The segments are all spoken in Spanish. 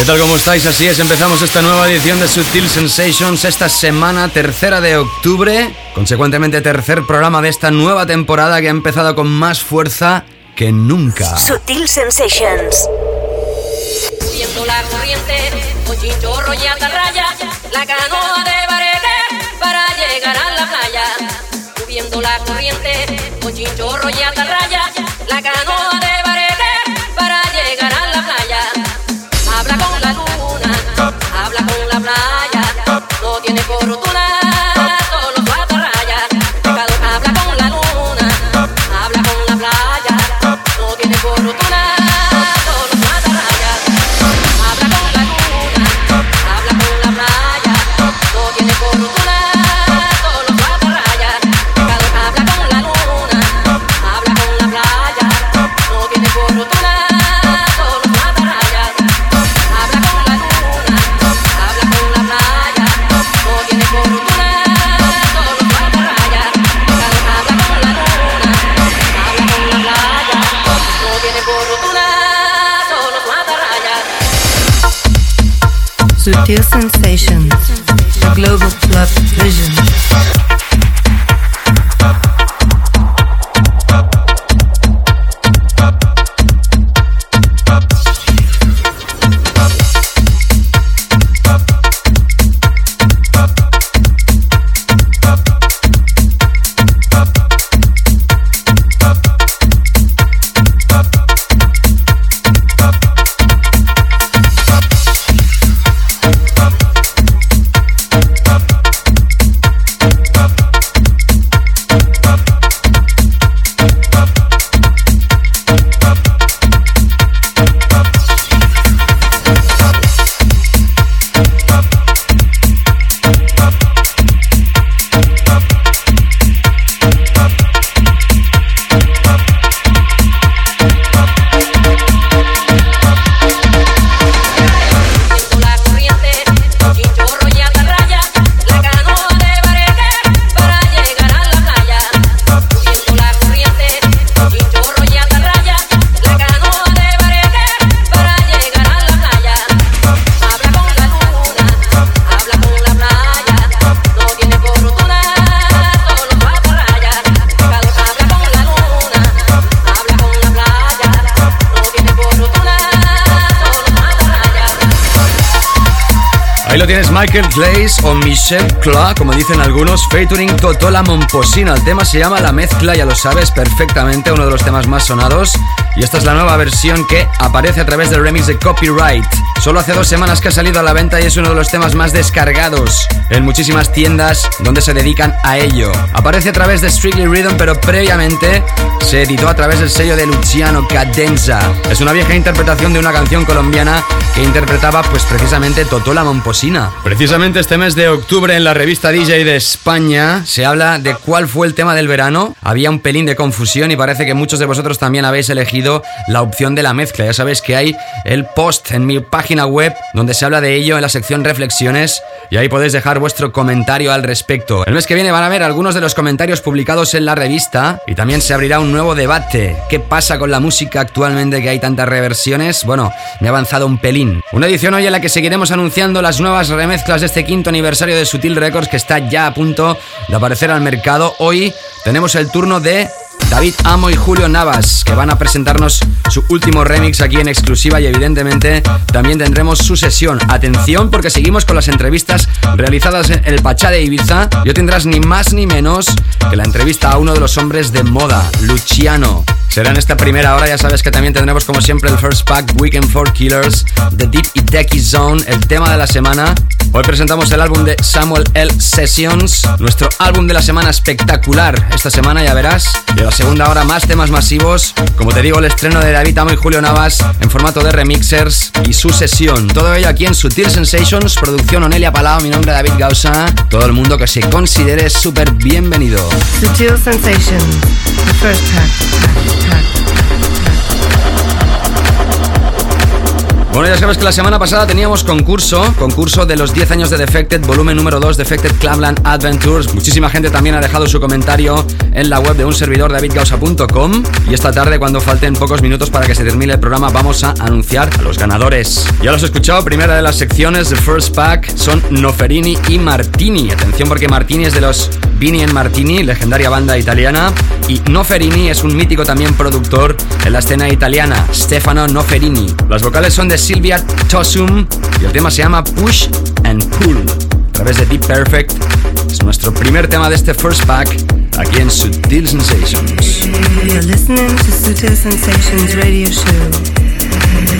¿Qué tal? ¿Cómo estáis? Así es, empezamos esta nueva edición de Sutil Sensations esta semana, tercera de octubre, consecuentemente tercer programa de esta nueva temporada que ha empezado con más fuerza que nunca. Sutil Sensations. Viendo la corriente, con chinchorro y atarraya, la canoa de barete para llegar a la playa. Subiendo la corriente, con chinchorro y atarraya, la canoa Sutil Sensations, global club vision. Michael Glaze o Michelle Cla, como dicen algunos, featuring Totola Momposina. El tema se llama La Mezcla, ya lo sabes perfectamente, uno de los temas más sonados. Y esta es la nueva versión que aparece a través del remix de Copyright. Solo hace dos semanas que ha salido a la venta y es uno de los temas más descargados en muchísimas tiendas donde se dedican a ello. Aparece a través de Strictly Rhythm, pero previamente se editó a través del sello de Luciano Cadenza. Es una vieja interpretación de una canción colombiana que interpretaba pues precisamente Totola Momposina. Precisamente este mes de octubre en la revista DJ de España se habla de cuál fue el tema del verano. Había un pelín de confusión y parece que muchos de vosotros también habéis elegido la opción de la mezcla. Ya sabéis que hay el post en mi página web donde se habla de ello en la sección reflexiones y ahí podéis dejar vuestro comentario al respecto. El mes que viene van a ver algunos de los comentarios publicados en la revista y también se abrirá un nuevo debate. ¿Qué pasa con la música actualmente que hay tantas reversiones? Bueno, me he avanzado un pelín. Una edición hoy en la que seguiremos anunciando las nuevas remezclas de este quinto aniversario de Sutil Records que está ya a punto de aparecer al mercado. Hoy tenemos el turno de David Amo y Julio Navas, que van a presentarnos su último remix aquí en exclusiva y evidentemente también tendremos su sesión. Atención porque seguimos con las entrevistas realizadas en el Pachá de Ibiza y hoy tendrás ni más ni menos que la entrevista a uno de los hombres de moda, Luciano. Será en esta primera hora, ya sabes que también tendremos como siempre el First Pack, Weekend for Killers, The Deep y Techie Zone, el tema de la semana Hoy presentamos el álbum de Samuel L. Sessions, nuestro álbum de la semana espectacular. Esta semana ya verás, segunda hora más temas masivos. Como te digo, el estreno de David Amo y Julio Navas en formato de remixers y su sesión. Todo ello aquí en Sutil Sensations, producción Onelia Palau, mi nombre es David Gausa. Todo el mundo que se considere súper bienvenido. Sutil Sensations, the first Bueno, ya sabes que la semana pasada teníamos concurso, concurso de los 10 años de Defected, volumen número 2, Defected Clubland Adventures. Muchísima gente también ha dejado su comentario en la web de un servidor davidgausa.com y esta tarde cuando falten pocos minutos para que se termine el programa vamos a anunciar a los ganadores. Ya los he escuchado, primera de las secciones de First Pack son Noferini y Martini. Atención porque Martini es de los Vini Martini, legendaria banda italiana, y Noferini es un mítico también productor en la escena italiana, Stefano Noferini. Las vocales son de Silvia Tossum y el tema se llama Push and Pull. A través de Deep Perfect es nuestro primer tema de este first pack aquí en Sutil Sensations. You're listening to Sutil Sensations Radio Show.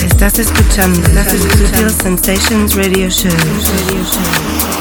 Estás escuchando, Sutil Sensations Radio Show. Radio Show.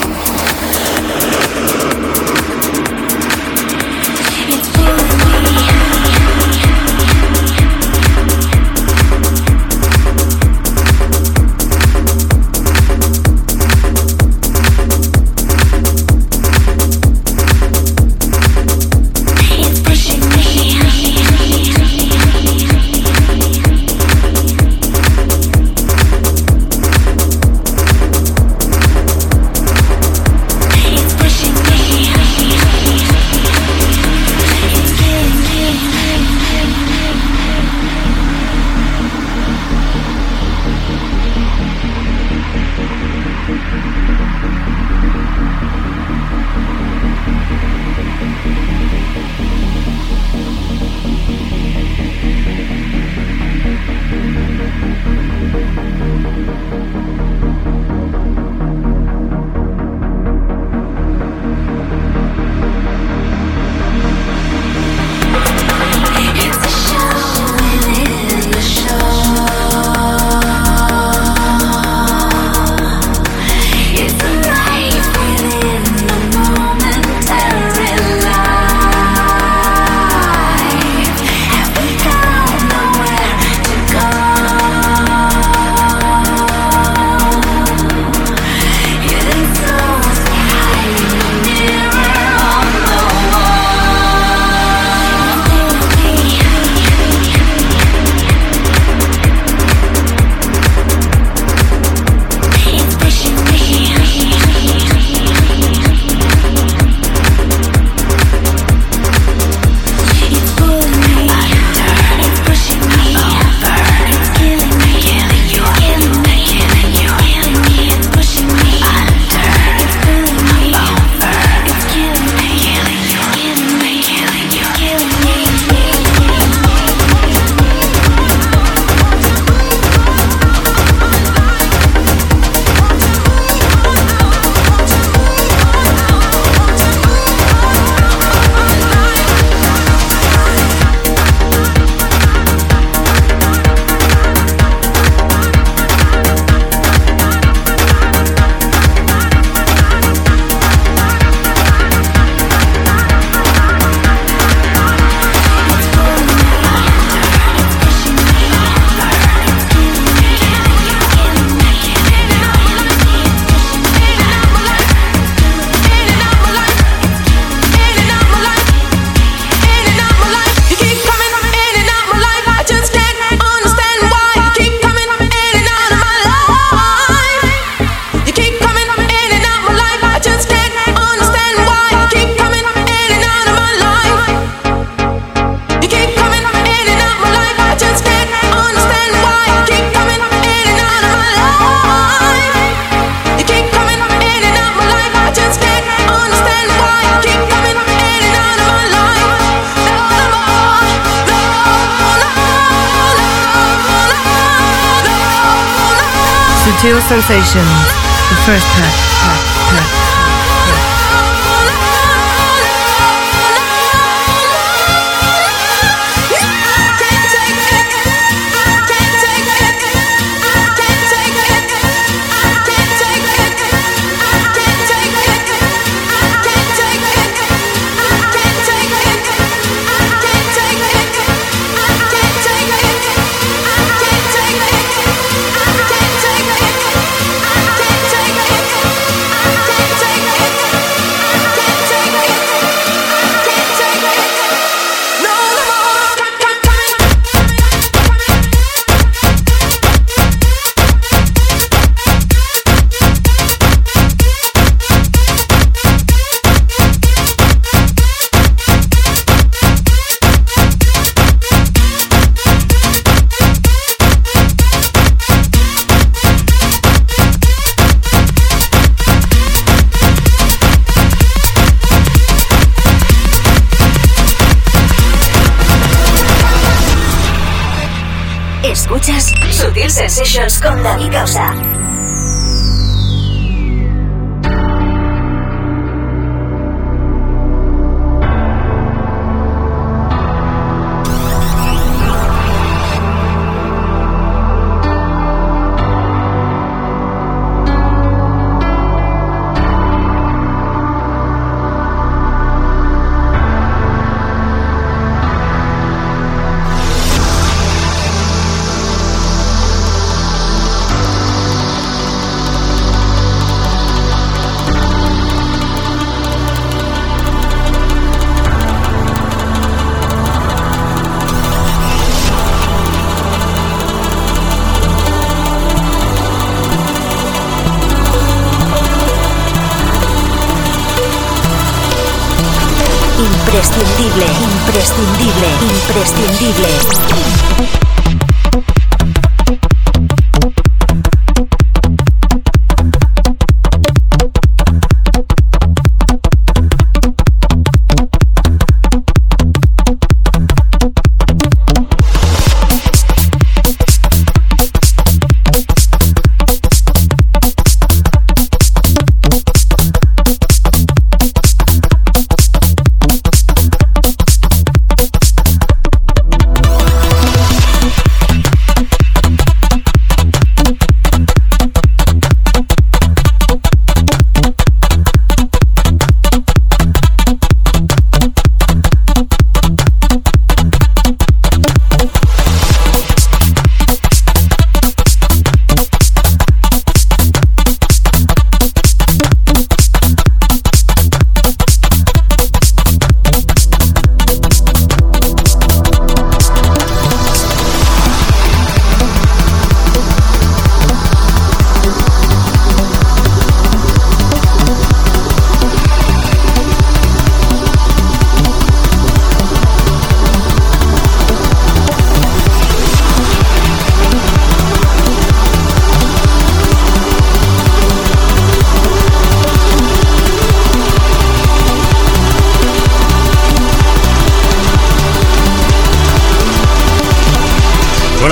Sensations con David Gausa.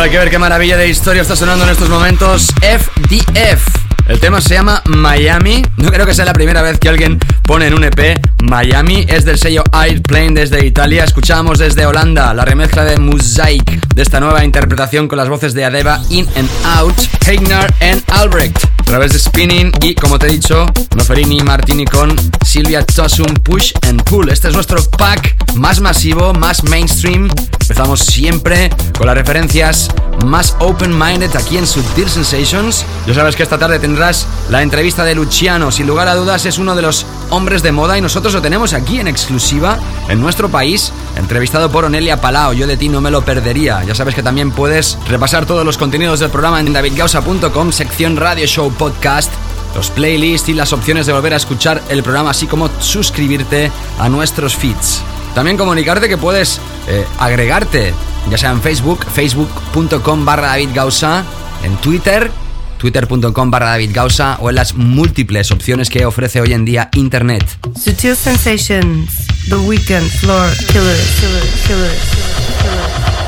Hay que ver qué maravilla de historia está sonando en estos momentos. FDF. El tema se llama Miami. No creo que sea la primera vez que alguien pone en un EP Miami. Es del sello Airplane desde Italia. Escuchamos desde Holanda la remezcla de Mosaic de esta nueva interpretación con las voces de Adeba In and Out, Heignar and Albrecht. Través de Spinning y, como te he dicho, Noferini Martini con Silvia Tossum Push and Pull. Este es nuestro pack más masivo, más mainstream. Empezamos siempre con las referencias más open-minded aquí en Subtil Sensations. Ya sabes que esta tarde tendrás la entrevista de Luciano. Sin lugar a dudas es uno de los hombres de moda y nosotros lo tenemos aquí en exclusiva en nuestro país, entrevistado por Onelia Palao. Yo de ti no me lo perdería. Ya sabes que también puedes repasar todos los contenidos del programa en davidgausa.com, sección Radio Show Podcast los playlists y las opciones de volver a escuchar el programa, así como suscribirte a nuestros feeds. También comunicarte que puedes eh, agregarte, ya sea en Facebook, facebook.com barra David Gausa, en Twitter, twitter.com barra David Gausa o en las múltiples opciones que ofrece hoy en día Internet. Sutil Sensations, The Weekend, Floor, Killers, Killers, Killers.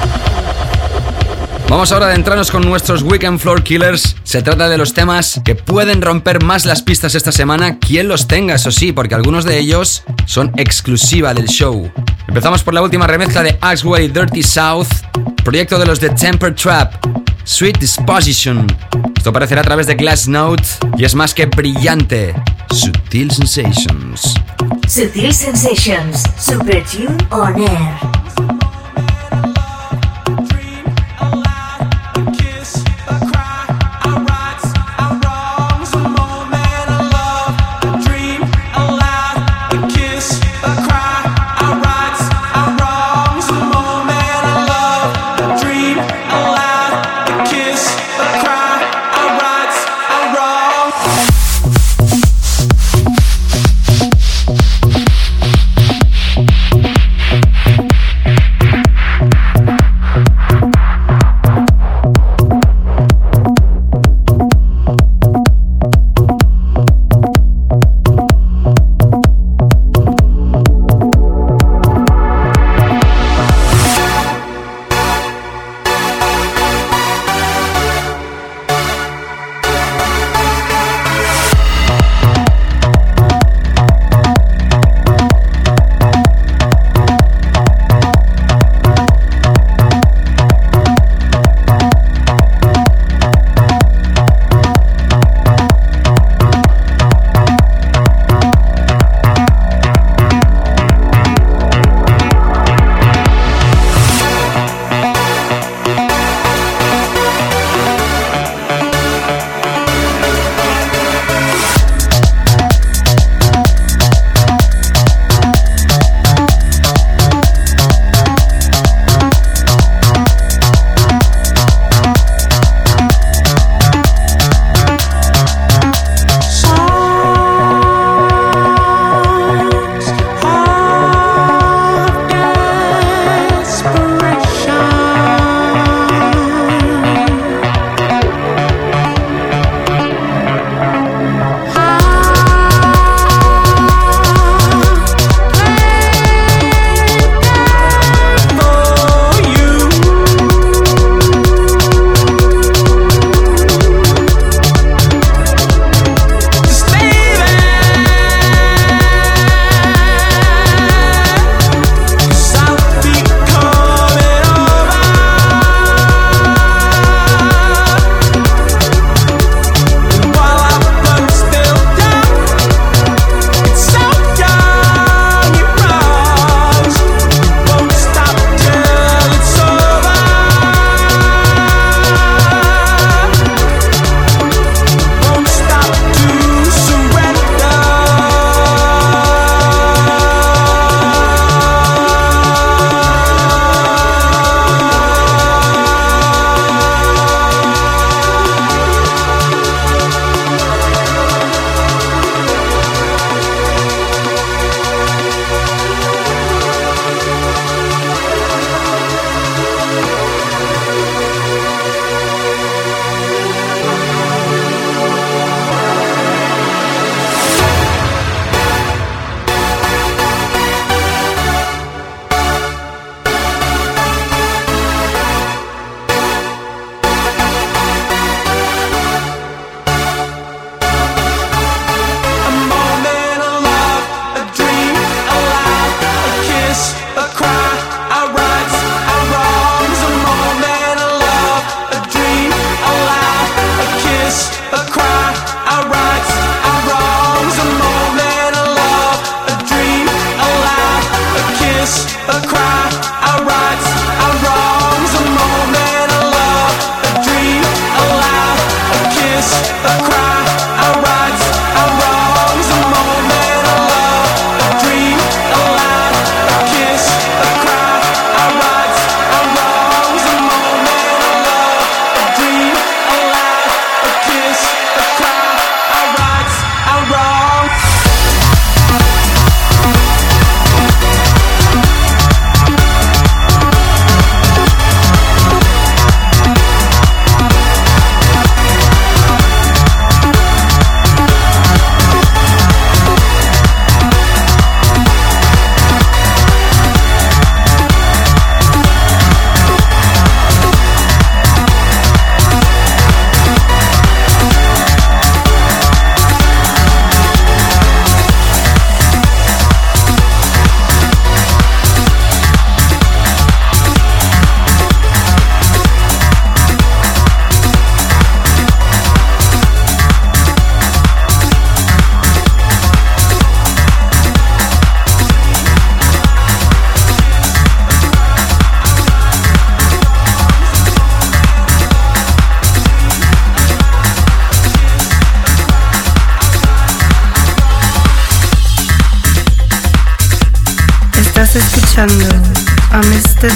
Vamos ahora a adentrarnos con nuestros Weekend Floor Killers. Se trata de los temas que pueden romper más las pistas esta semana, quien los tenga, eso sí, porque algunos de ellos son exclusiva del show. Empezamos por la última remezcla de Axway Dirty South, proyecto de los de Temper Trap, Sweet Disposition. Esto aparecerá a través de Glass Note y es más que brillante. Sutil Sensations. Sutil Sensations, Super Tune On Air.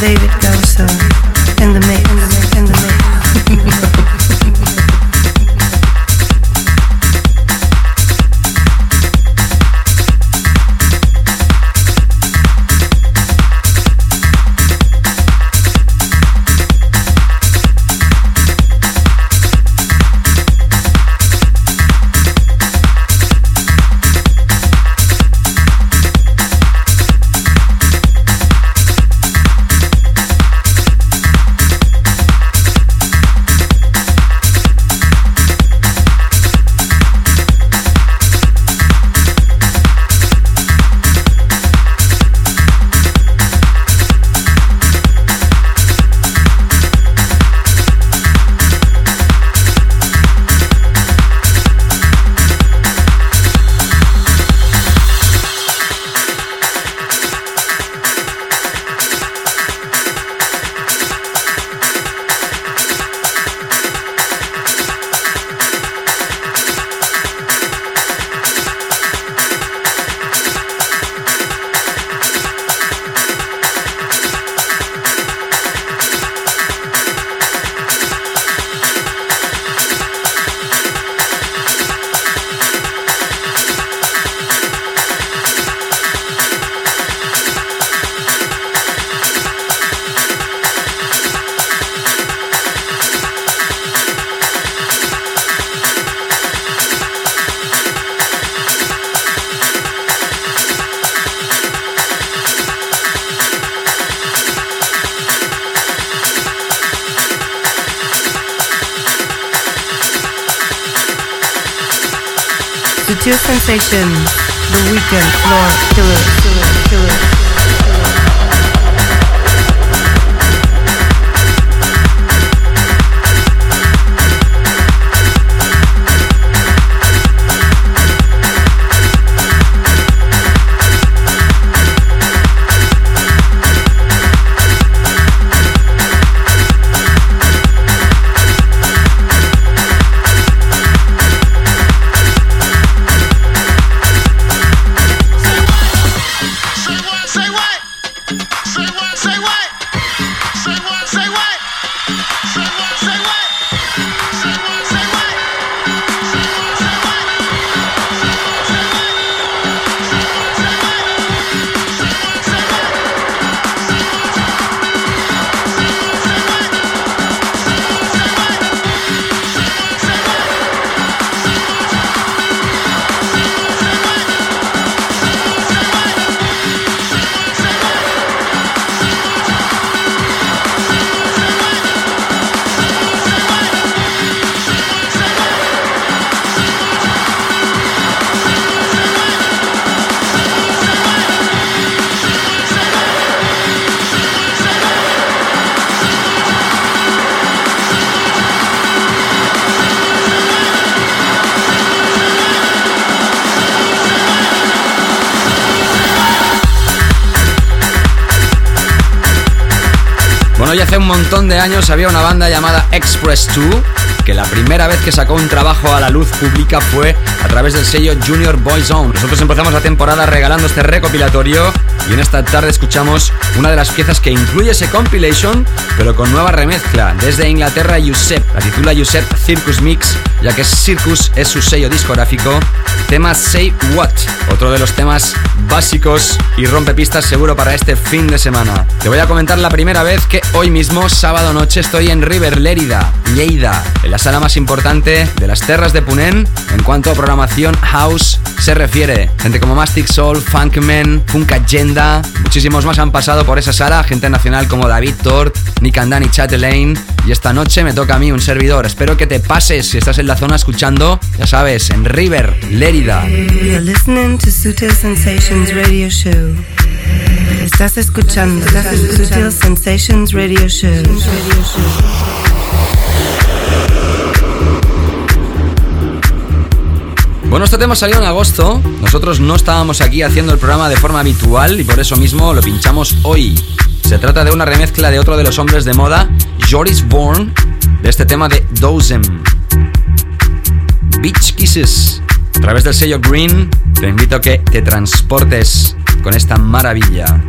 David de años había una banda llamada Express 2 que la primera vez que sacó un trabajo a la luz pública fue a través del sello Junior Boy Zone. Nosotros empezamos la temporada regalando este recopilatorio y en esta tarde escuchamos una de las piezas que incluye ese compilation, pero con nueva remezcla. Desde Inglaterra, Yusep, la titula Yusep Circus Mix, ya que Circus es su sello discográfico. Tema Say What, otro de los temas básicos y rompepistas seguro para este fin de semana. Te voy a comentar la primera vez que hoy mismo, sábado noche, estoy en River Lérida, Lleida, en la sala más importante de las terras de Punen en cuanto a programación house se refiere. Gente como Mastic Soul, Funkman, Funk Agenda, muchísimos más han pasado por esa sala, gente nacional como David Tort, Nick Andani Chatelaine. Y esta noche me toca a mí un servidor. Espero que te pases si estás en la zona escuchando, ya sabes, en River, Lérida. Estás escuchando Sutil Sensations Radio Show. Bueno, este tema salió en agosto. Nosotros no estábamos aquí haciendo el programa de forma habitual y por eso mismo lo pinchamos hoy. Se trata de una remezcla de otro de los hombres de moda, Joris Bourne, de este tema de Dozem. Beach Kisses. A través del sello Green, te invito a que te transportes con esta maravilla.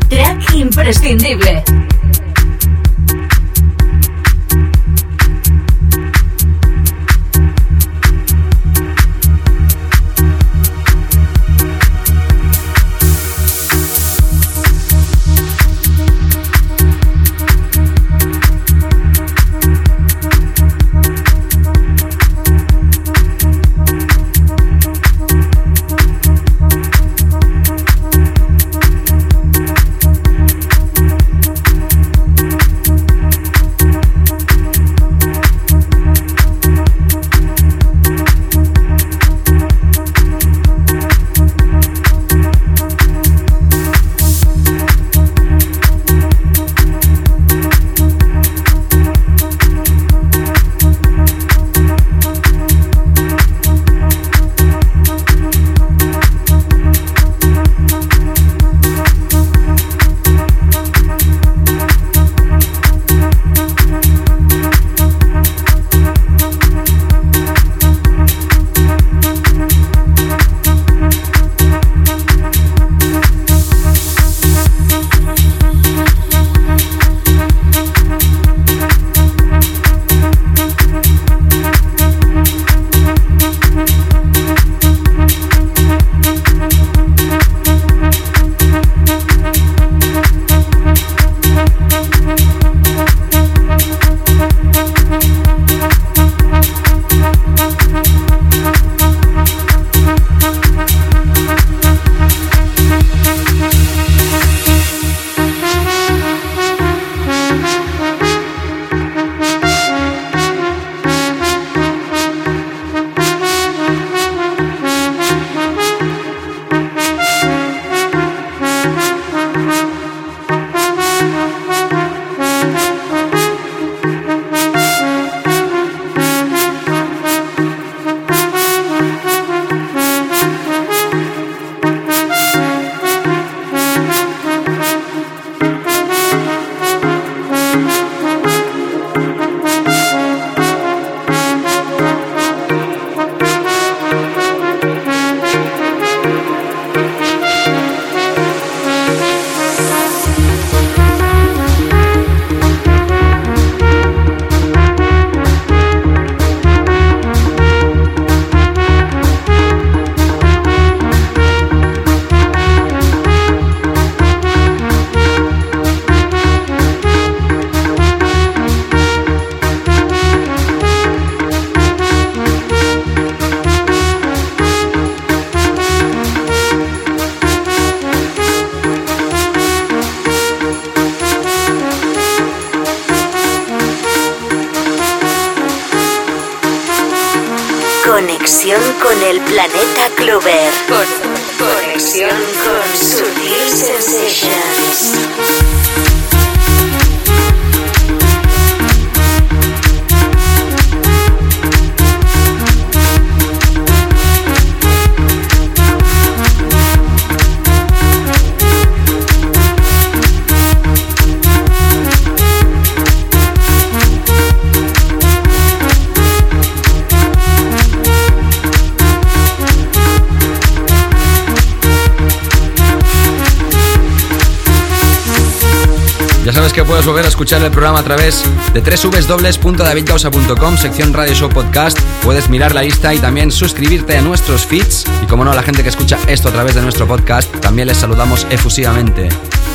El programa a través de www.davidgausa.com, sección Radio Show Podcast. Puedes mirar la lista y también suscribirte a nuestros feeds. Y como no, a la gente que escucha esto a través de nuestro podcast, también les saludamos efusivamente.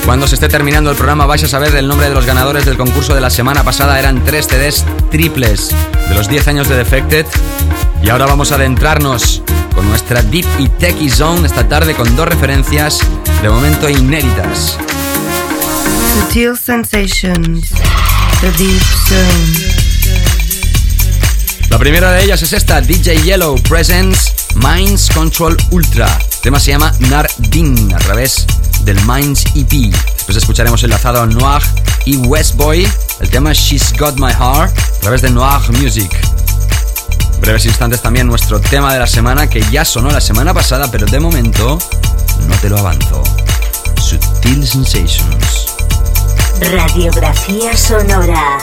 Cuando se esté terminando el programa vais a saber el nombre de los ganadores del concurso de la semana pasada. Eran tres CDs triples de los 10 años de Defected. Y ahora vamos a adentrarnos con nuestra Deep y Techie Zone esta tarde con dos referencias de momento inéditas. Sutil Sensations, The Deep Zone. La primera de ellas es esta, DJ Yellow Presents Minds Control Ultra. El tema se llama Nardin a través del Minds EP. Después escucharemos enlazado a Noir y Westboy. El tema She's Got My Heart a través de Noir Music. breves instantes también nuestro tema de la semana que ya sonó la semana pasada, pero de momento no te lo avanzo. Sutil Sensations. Radiografía sonora.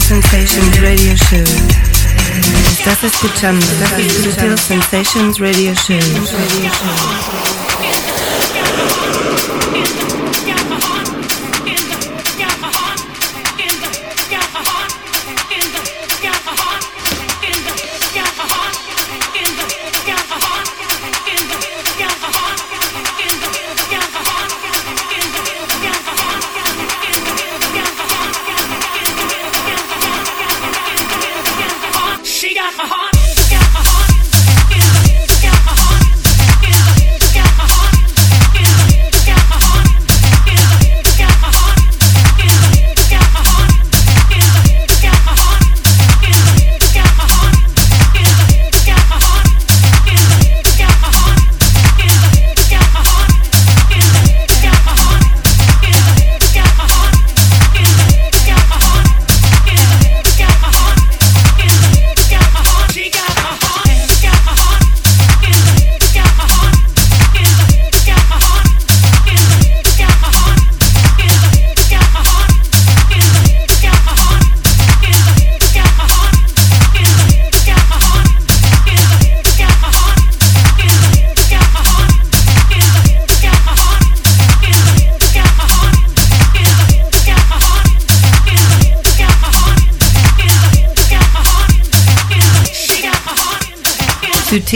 Sensations Radio Show. Estás escuchando Sensations Radio Show. Radio Show.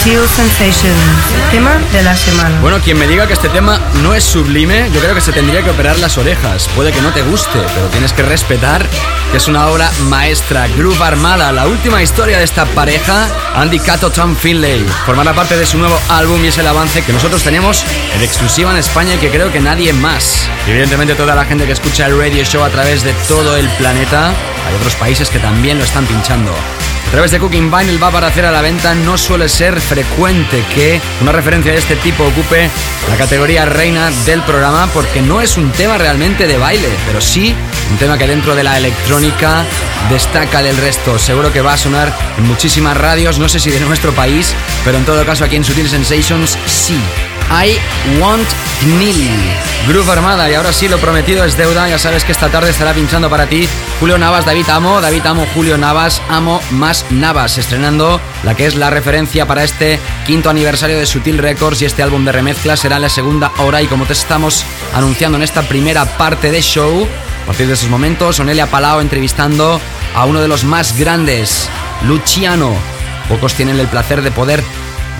Sutil Sensations, tema de la semana. Bueno, quien me diga que este tema no es sublime, yo creo que se tendría que operar las orejas. Puede que no te guste, pero tienes que respetar que es una obra maestra. Groove Armada, la última historia de esta pareja, Andy Cato, Tom Finlay. Formará parte de su nuevo álbum y es el avance que nosotros tenemos en exclusiva en España y que creo que nadie más. evidentemente toda la gente que escucha el radio show a través de todo el planeta, hay otros países que también lo están pinchando. A través de Cooking Vinyl va a aparecer a la venta. No suele ser frecuente que una referencia de este tipo ocupe la categoría reina del programa porque no es un tema realmente de baile, pero sí un tema que dentro de la electrónica destaca del resto. Seguro que va a sonar en muchísimas radios, no sé si de nuestro país, pero en todo caso aquí en Sutil Sensations sí. I Want Nil. Groove Armada y ahora sí lo prometido es deuda. Ya sabes que esta tarde estará pinchando para ti Julio Navas, David Amo, David Amo, Julio Navas, Amo más Navas, estrenando la que es la referencia para este quinto aniversario de Sutil Records y este álbum de remezcla será la segunda hora y como te estamos anunciando en esta primera parte de show, a partir de esos momentos, Onelia Palao entrevistando a uno de los más grandes, Luciano. Pocos tienen el placer de poder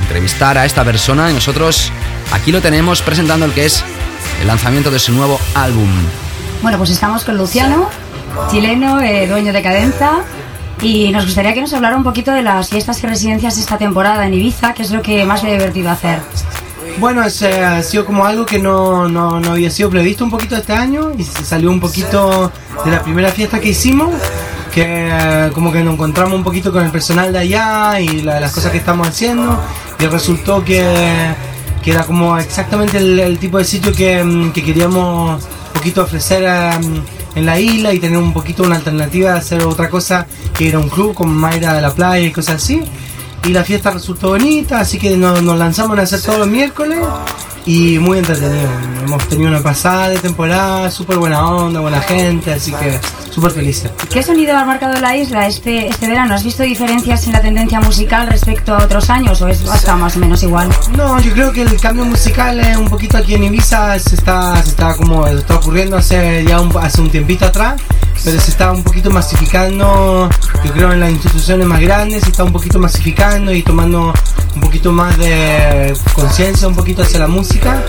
entrevistar a esta persona y nosotros Aquí lo tenemos presentando el que es el lanzamiento de su nuevo álbum. Bueno, pues estamos con Luciano, chileno, eh, dueño de Cadenza, y nos gustaría que nos hablara un poquito de las fiestas y residencias esta temporada en Ibiza, que es lo que más le ha divertido hacer. Bueno, es, eh, ha sido como algo que no, no, había sido previsto un poquito este año y salió un poquito de la primera fiesta que hicimos, que eh, como que nos encontramos un poquito con el personal de allá y las cosas que estamos haciendo y resultó que que era como exactamente el, tipo de sitio que, mm, que, queríamos un poquito ofrecer mm, en la isla y tener un poquito una alternativa de hacer otra cosa que era un club con Mayra de la playa y cosas así. Y la fiesta resultó bonita, así que nos, nos lanzamos a hacer todos los miércoles y muy entretenido. Hemos tenido una pasada de temporada, súper buena onda, buena gente, así que súper felices. ¿Qué sonido ha marcado la isla este, este verano? ¿Has visto diferencias en la tendencia musical respecto a otros años o es hasta más o menos igual? No, yo creo que el cambio musical es un poquito aquí en Ibiza se está, se está como está ocurriendo hace ya un, hace un tiempito atrás pero se está un poquito masificando, yo creo en las instituciones más grandes se está un poquito masificando y tomando un poquito más de conciencia un poquito hacia la música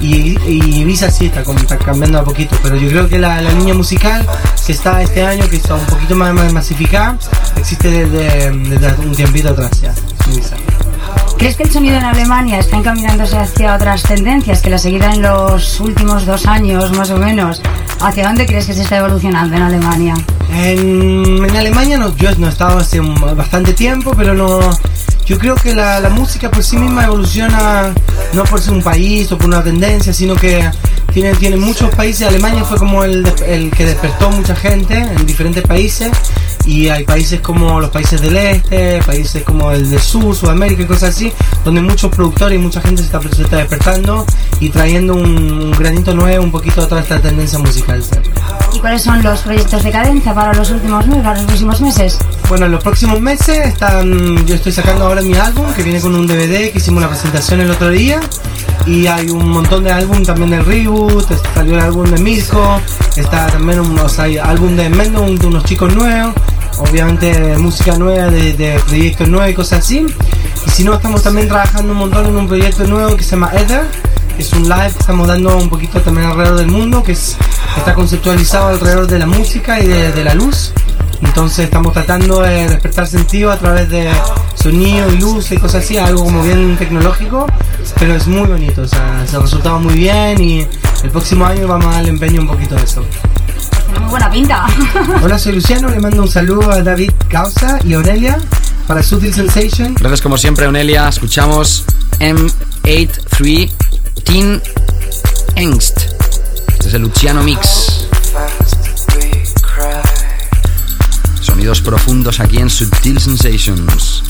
y, y Ibiza sí está, cambiando a poquito, pero yo creo que la, línea musical que está este año, que está un poquito más, masificada, existe desde, un tiempito atrás ya, ¿Crees que el sonido en Alemania está encaminándose hacia otras tendencias que la seguida en los últimos dos años, más o menos? ¿Hacia dónde crees que se está evolucionando en Alemania? En, Alemania no, yo no he estado hace bastante tiempo, pero no, yo creo que la, la, música por sí misma evoluciona no por ser un país o por una tendencia, sino que tiene, tiene muchos países. Alemania fue como el, el que despertó mucha gente en diferentes países y hay países como los países del este, países como el del sur, Sudamérica y cosas así, donde muchos productores y mucha gente se está, se está despertando y trayendo un, granito nuevo, un poquito de toda esta tendencia musical. ¿Y cuáles son los proyectos de cadencia para los últimos meses, para los próximos meses? Bueno, en los próximos meses están, yo estoy sacando ahora mi álbum que viene con un DVD que hicimos una presentación el otro día y hay un montón de álbum también del Reboot, salió el álbum de Mirko, está también un álbum de Mendo, de unos chicos nuevos obviamente música nueva, de, proyectos nuevos y cosas así. Y si no, estamos también trabajando un montón en un proyecto nuevo que se llama Ether, que es un live que estamos dando un poquito también alrededor del mundo, que es, está conceptualizado alrededor de la música y de, la luz. Entonces estamos tratando de despertar sentido a través de sonido y luz y cosas así, algo como bien tecnológico, pero es muy bonito, o sea, se ha resultado muy bien y el próximo año vamos a darle empeño un poquito de eso muy buena pinta. Hola, soy Luciano, le mando un saludo a David Causa y Aurelia para Sutil Sensation. Gracias como siempre, Aurelia. Escuchamos M83 Teen Angst. Este es el Luciano Mix. Sonidos profundos aquí en Sutil Sensations.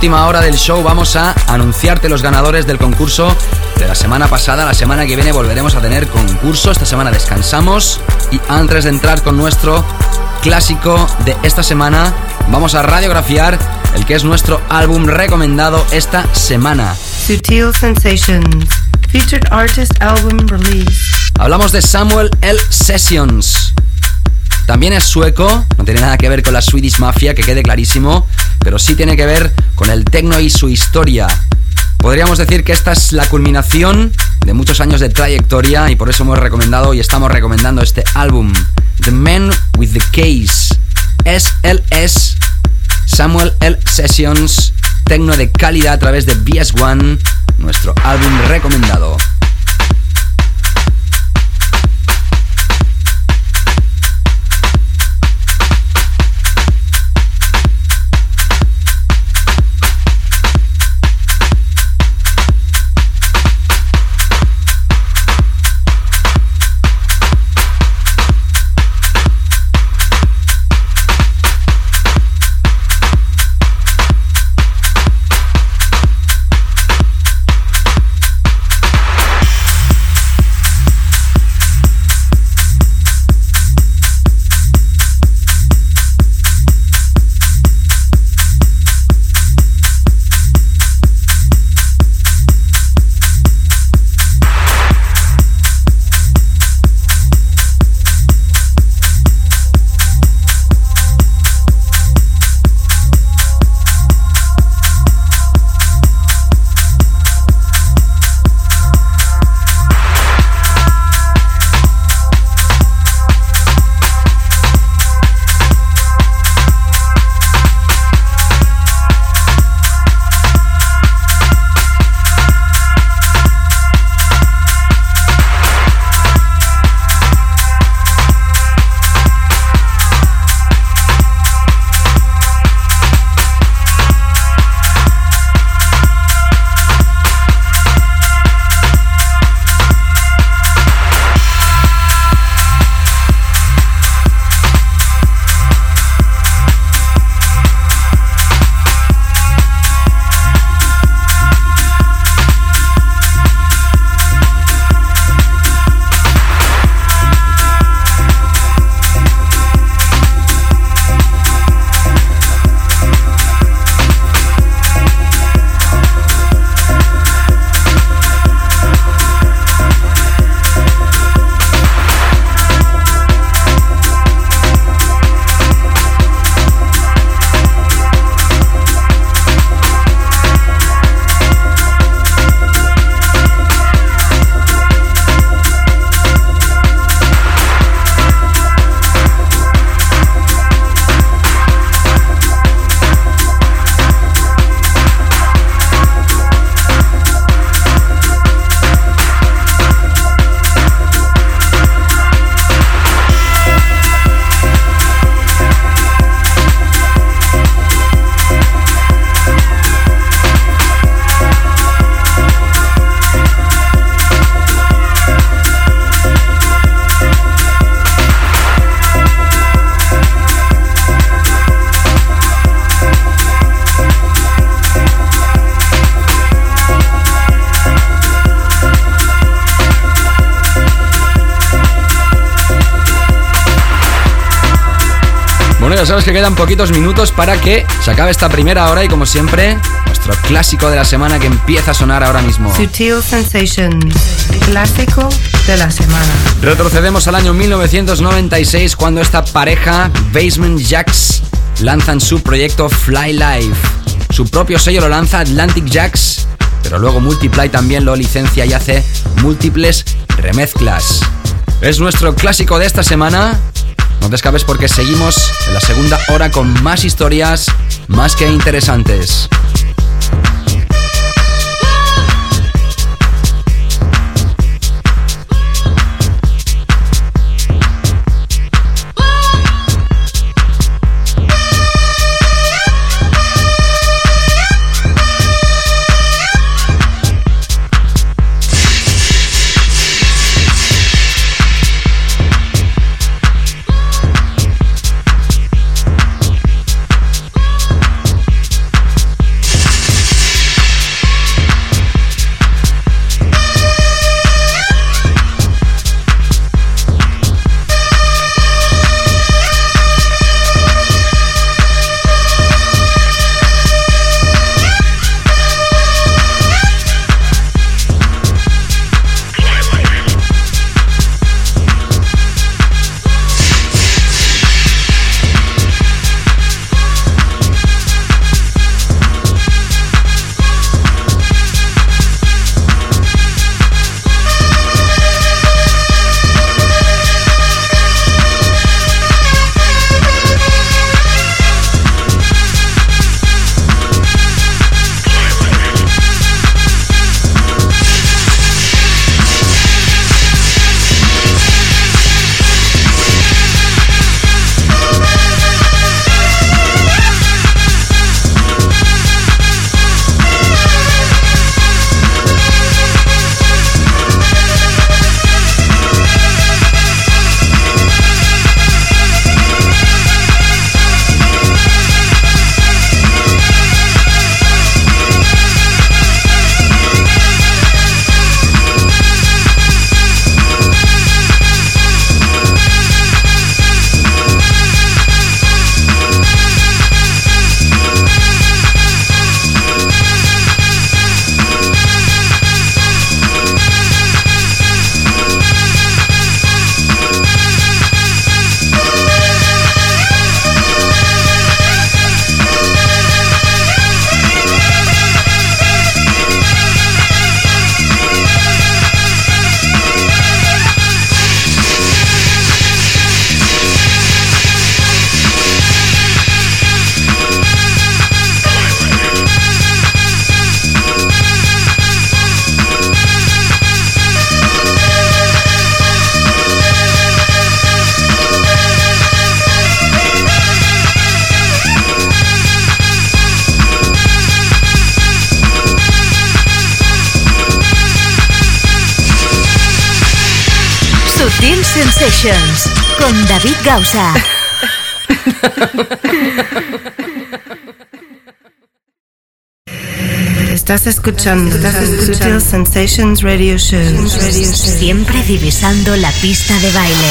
Última hora del show vamos a anunciarte los ganadores del concurso de la semana pasada. La semana que viene volveremos a tener concurso. Esta semana descansamos. Y antes de entrar con nuestro clásico de esta semana, vamos a radiografiar el que es nuestro álbum recomendado esta semana. Sutil Sensations, Featured Artist Album Release. Hablamos de Samuel L. Sessions. También es sueco, no tiene nada que ver con la Swedish Mafia, que quede clarísimo, pero sí tiene que ver con el techno y su historia. Podríamos decir que esta es la culminación de muchos años de trayectoria y por eso hemos recomendado y estamos recomendando este álbum, The Man with the Case, SLS, Samuel L. Sessions, tecno de calidad a través de BS1, nuestro álbum recomendado. Que quedan poquitos minutos para que se acabe esta primera hora y como siempre, nuestro clásico de la semana que empieza a sonar ahora mismo. Sutil Sensations, clásico de la semana. Retrocedemos al año 1996 cuando esta pareja, Basement Jacks, lanzan su proyecto Fly Live. Su propio sello lo lanza Atlantic Jacks, pero luego Multiply también lo licencia y hace múltiples remezclas. Es nuestro clásico de esta semana no te escapes porque seguimos en la segunda hora con más historias más que interesantes. Con David Gausa. Estás escuchando, Sensations Radio Show. Siempre divisando la pista de baile.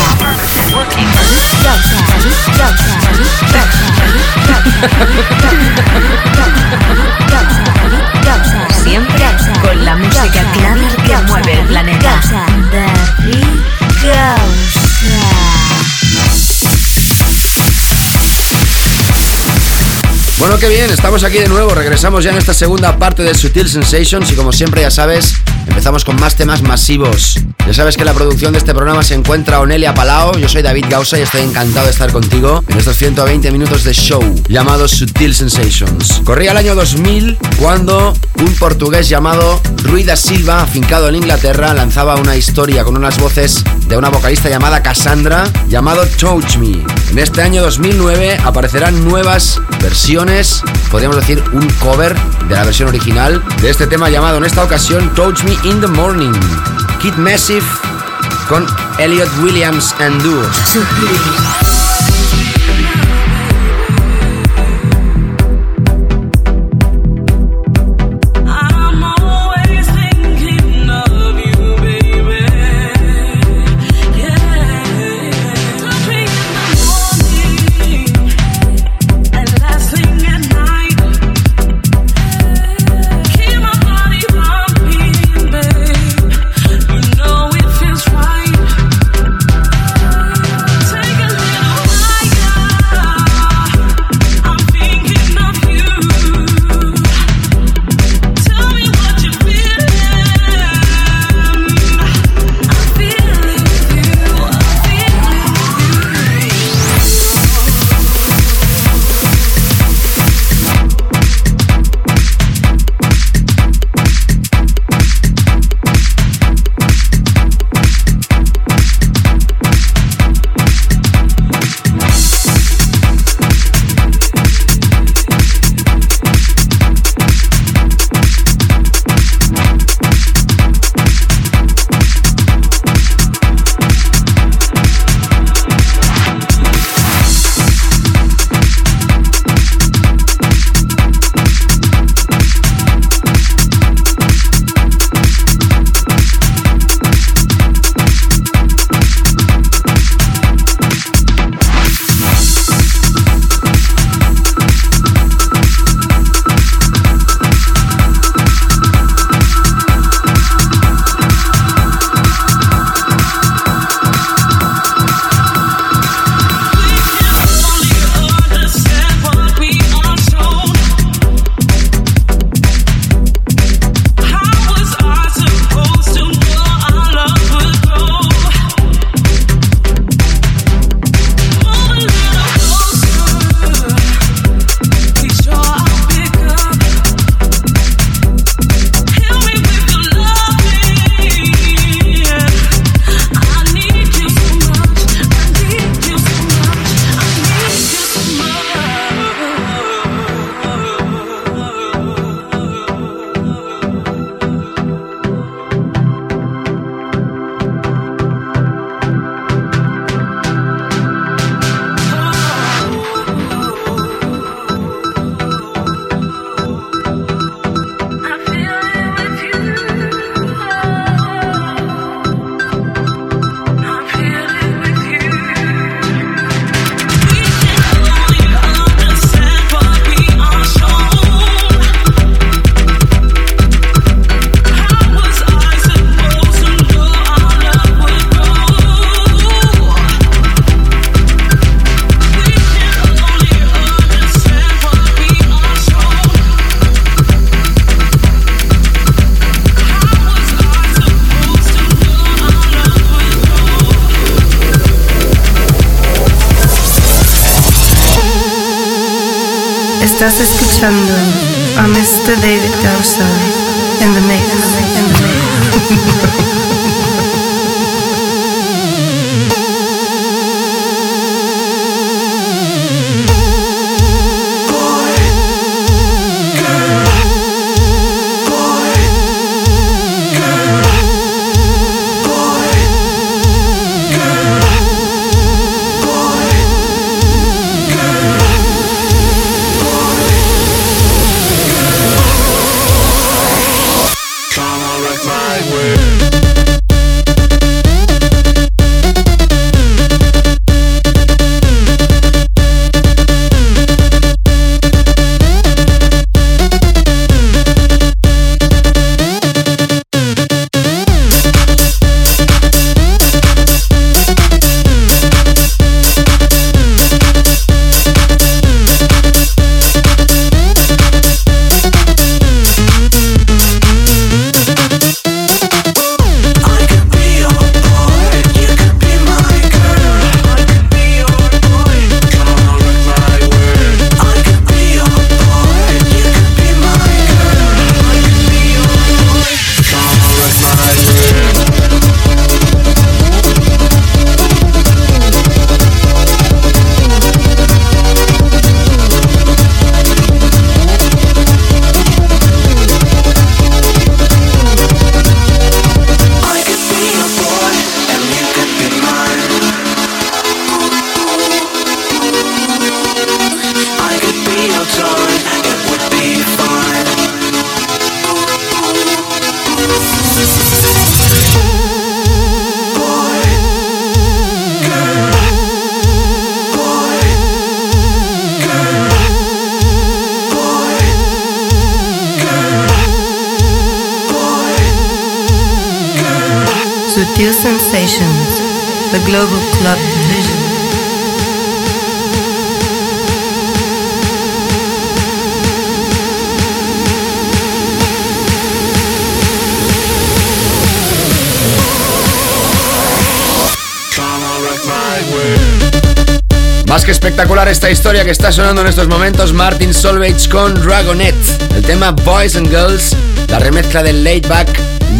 Siempre con la música clara que mueve el planeta. Bueno, qué bien, estamos aquí de nuevo, regresamos ya en esta segunda parte de Sutil Sensations y como siempre ya sabes, empezamos con más temas masivos. Ya sabes que la producción de este programa se encuentra Onelia Palao, yo soy David Gausa y estoy encantado de estar contigo en estos 120 minutos de show llamado Sutil Sensations. Corría el año 2000 cuando un portugués llamado Rui da Silva, afincado en Inglaterra, lanzaba una historia con unas voces de una vocalista llamada Cassandra llamado Touch Me. En este año 2009 aparecerán nuevas versiones podríamos decir un cover de la versión original de este tema llamado en esta ocasión Touch Me in the Morning. Kid Massive con Elliot Williams and Duo. the Global Club Division. Más que espectacular esta historia que está sonando en estos momentos, Martin Solveig con Dragonet, el tema Boys and Girls, la remezcla del Laid Back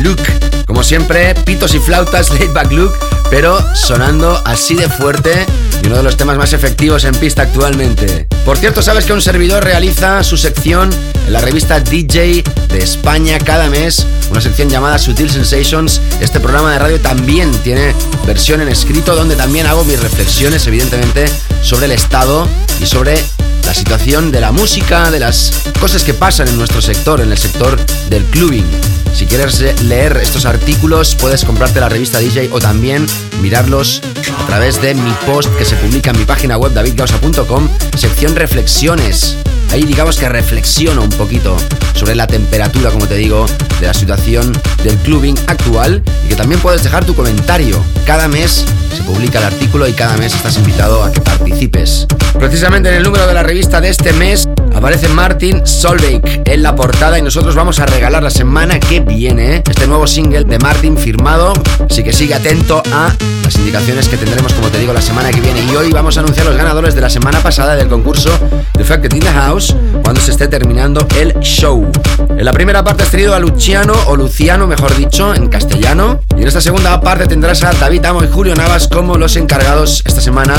Look. Como siempre, pitos y flautas, Laid Back Look, pero sonando así de fuerte y uno de los temas más efectivos en pista actualmente. Por cierto, sabes que un servidor realiza su sección en la revista DJ de España cada mes, una sección llamada Sutil Sensations. Este programa de radio también tiene versión en escrito donde también hago mis reflexiones, evidentemente, sobre el estado y sobre la situación de la música, de las cosas que pasan en nuestro sector, en el sector del clubbing. Si quieres leer estos artículos, puedes comprarte la revista DJ o también mirarlos a través de mi post que se publica en mi página web davidgausa.com, sección reflexiones. Ahí digamos que reflexiono un poquito sobre la temperatura, como te digo, de la situación del clubbing actual y que también puedes dejar tu comentario. Cada mes se publica el artículo y cada mes estás invitado a que participes. Precisamente en el número de la revista de este mes aparece Martin Solveig en la portada y nosotros vamos a regalar la semana que viene este nuevo single de Martin firmado. Así que sigue atento a las indicaciones que tendremos, como te digo, la semana que viene. Y hoy vamos a anunciar los ganadores de la semana pasada del concurso Defected in the House cuando se esté terminando el show. En la primera parte has tenido a Luciano, o Luciano mejor dicho, en castellano. Y en esta segunda parte tendrás a David Amo y Julio Navas como los encargados esta semana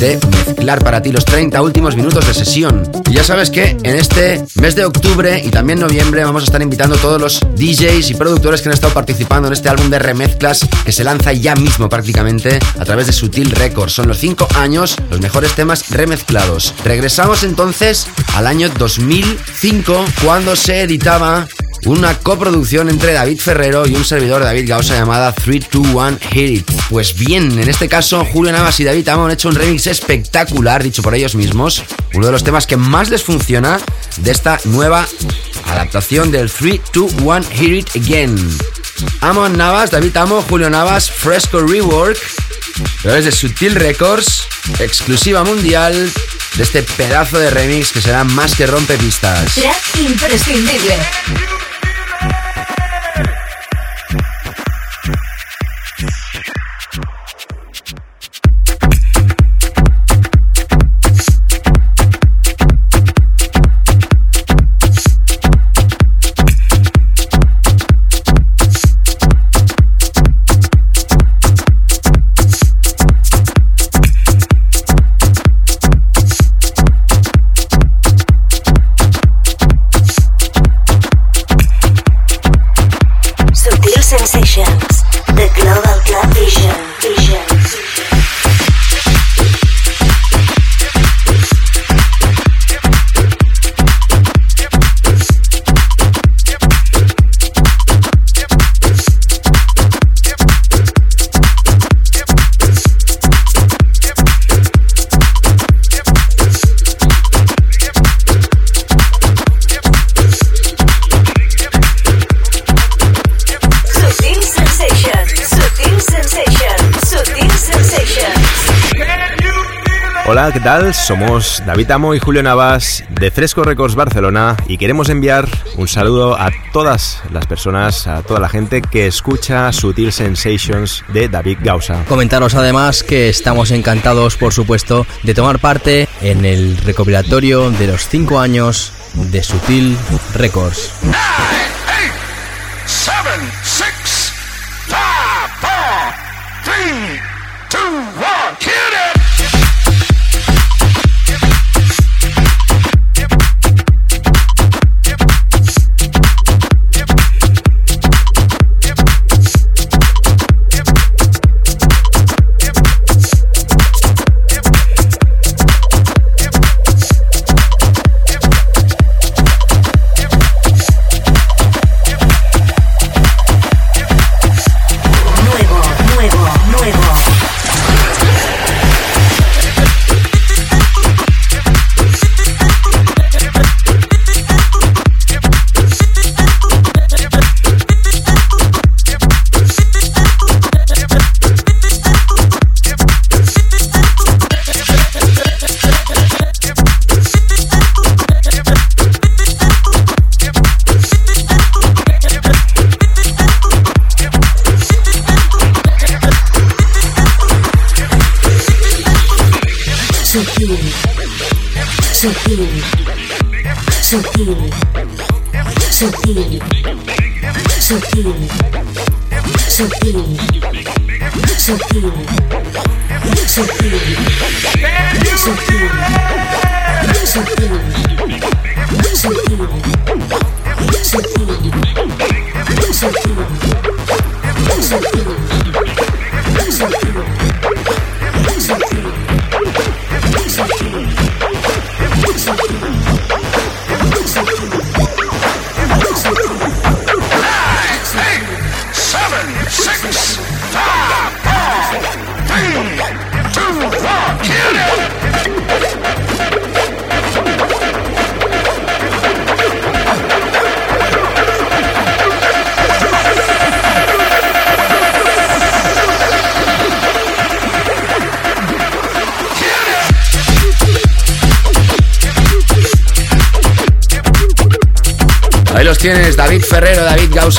de mezclar para ti los 30 últimos minutos de sesión. Y ya sabes que en este mes de octubre y también noviembre vamos a estar invitando a todos los DJs y productores que han estado participando en este álbum de remezclas que se lanza ya mismo prácticamente a través de Sutil Records. Son los 5 años, los mejores temas remezclados. Regresamos entonces al año 2005 cuando se editaba una coproducción entre David Ferrero y un servidor David Gausa llamada 321 Hit It. Pues bien, en este caso Julio Navas y David Amo han hecho un remix espectacular, dicho por ellos mismos, uno de los temas que más les funciona de esta nueva adaptación del 321 Hit It Again. Amo Navas, David Amo, Julio Navas, Fresco Rework, es de Sutil Records, exclusiva mundial de este pedazo de remix que será más que rompe pistas. Track imprescindible. Tal? Somos David Amo y Julio Navas de Fresco Records Barcelona y queremos enviar un saludo a todas las personas, a toda la gente que escucha Sutil Sensations de David Gausa. Comentaros además que estamos encantados, por supuesto, de tomar parte en el recopilatorio de los 5 años de Sutil Records.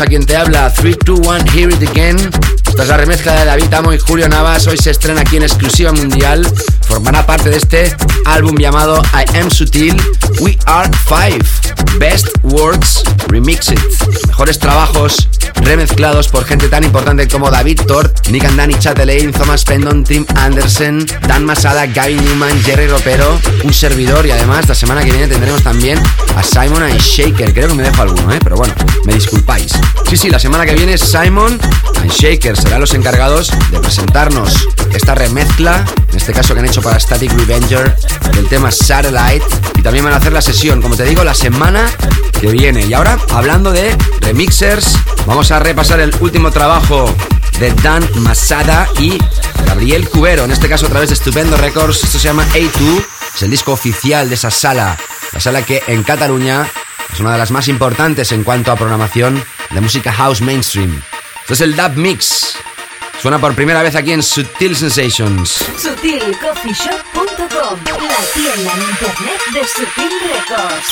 Gausa, quien te habla. 3, 2, 1, Hear It Again. Esta es la remezcla de David Amo y Julio Navas. Hoy se estrena aquí en exclusiva mundial. Formará parte de este álbum llamado I Am Sutil. We Are Five. Best Words Remixed. Mejores trabajos remezclados por gente tan importante como David Tort, Nick and Danny Chatelain, Thomas Pendon, Tim Anderson, Dan Masada, Gary Newman, Jerry Ropero, un servidor y además la semana que viene tendremos también a Simon and Shaker. Creo que me dejo alguno, ¿eh? pero bueno, me disculpáis. Sí, sí, la semana que viene Simon and Shaker serán los encargados de presentarnos esta remezcla, en este caso que han hecho para Static Revenger, del tema Satellite. Y también van a hacer la sesión, como te digo, la semana que viene. Y ahora, hablando de remixers, vamos a repasar el último trabajo de Dan Masada y Gabriel Cubero, en este caso a través de Estupendo Records. Esto se llama A2, es el disco oficial de esa sala, la sala que en Cataluña es una de las más importantes en cuanto a programación de música house mainstream. Esto es el Dub Mix. Suena por primera vez aquí en Sutil Sensations. SutilCoffeeShop.com La tienda en internet de Sutil Records.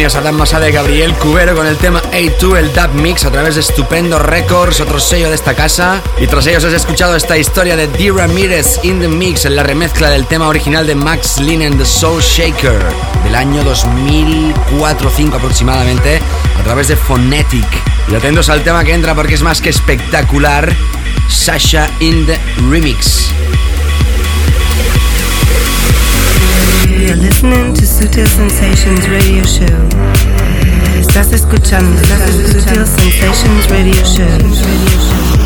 Tenías a Dan Masada y Gabriel Cubero con el tema A2, el Dub Mix a través de Estupendo Records, otro sello de esta casa. Y tras ellos has escuchado esta historia de D. Ramirez in the Mix en la remezcla del tema original de Max Linen, The Soul Shaker, del año 2004-5 aproximadamente, a través de Phonetic. Y atentos al tema que entra porque es más que espectacular, Sasha in the Remix. You're listening to Sutil Sensations Radio Show. Estás escuchando Sutil Sensations Radio Show.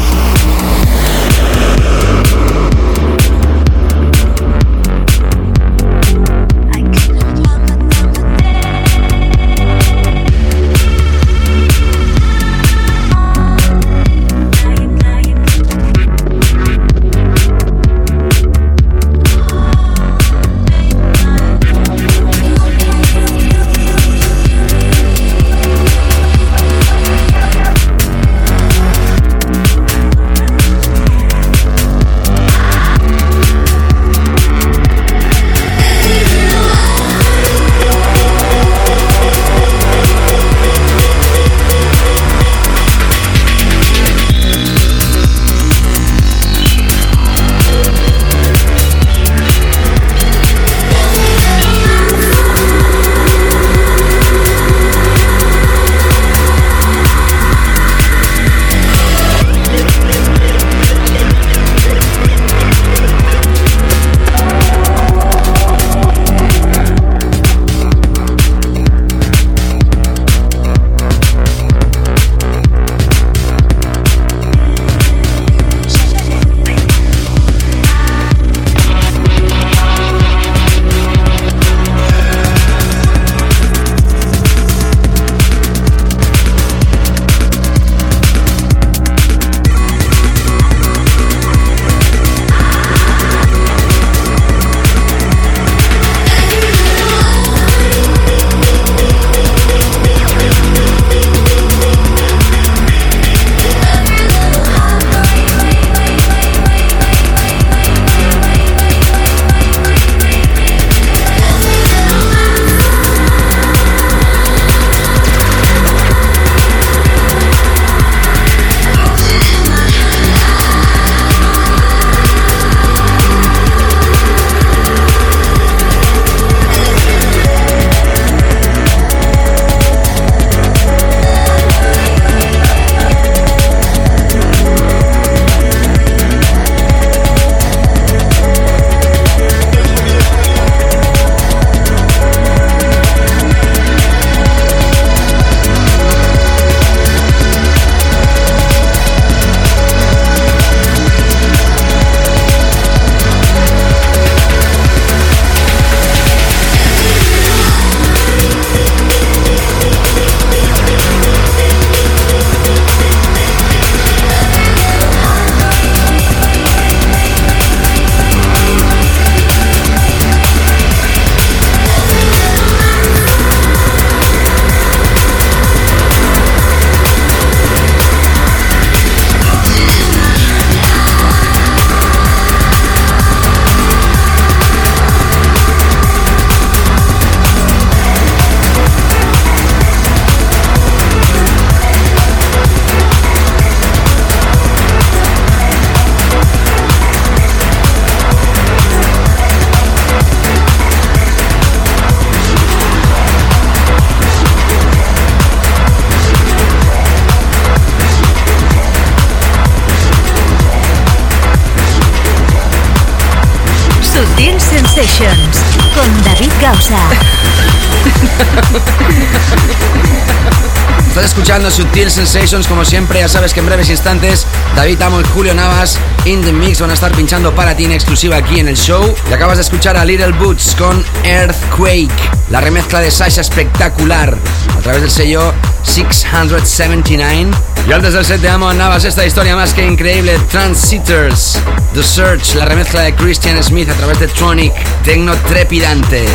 Escuchando Sutil Sensations como siempre, ya sabes que en breves instantes David Amo y Julio Navas in the mix van a estar pinchando para ti en exclusiva aquí en el show. Y acabas de escuchar a Little Boots con Earthquake, la remezcla de Sasha espectacular a través del sello 679. Y antes del set de Amo Navas, esta historia más que increíble, Transitors, The Search, la remezcla de Christian Smith a través de Tronic, tecno trepidante.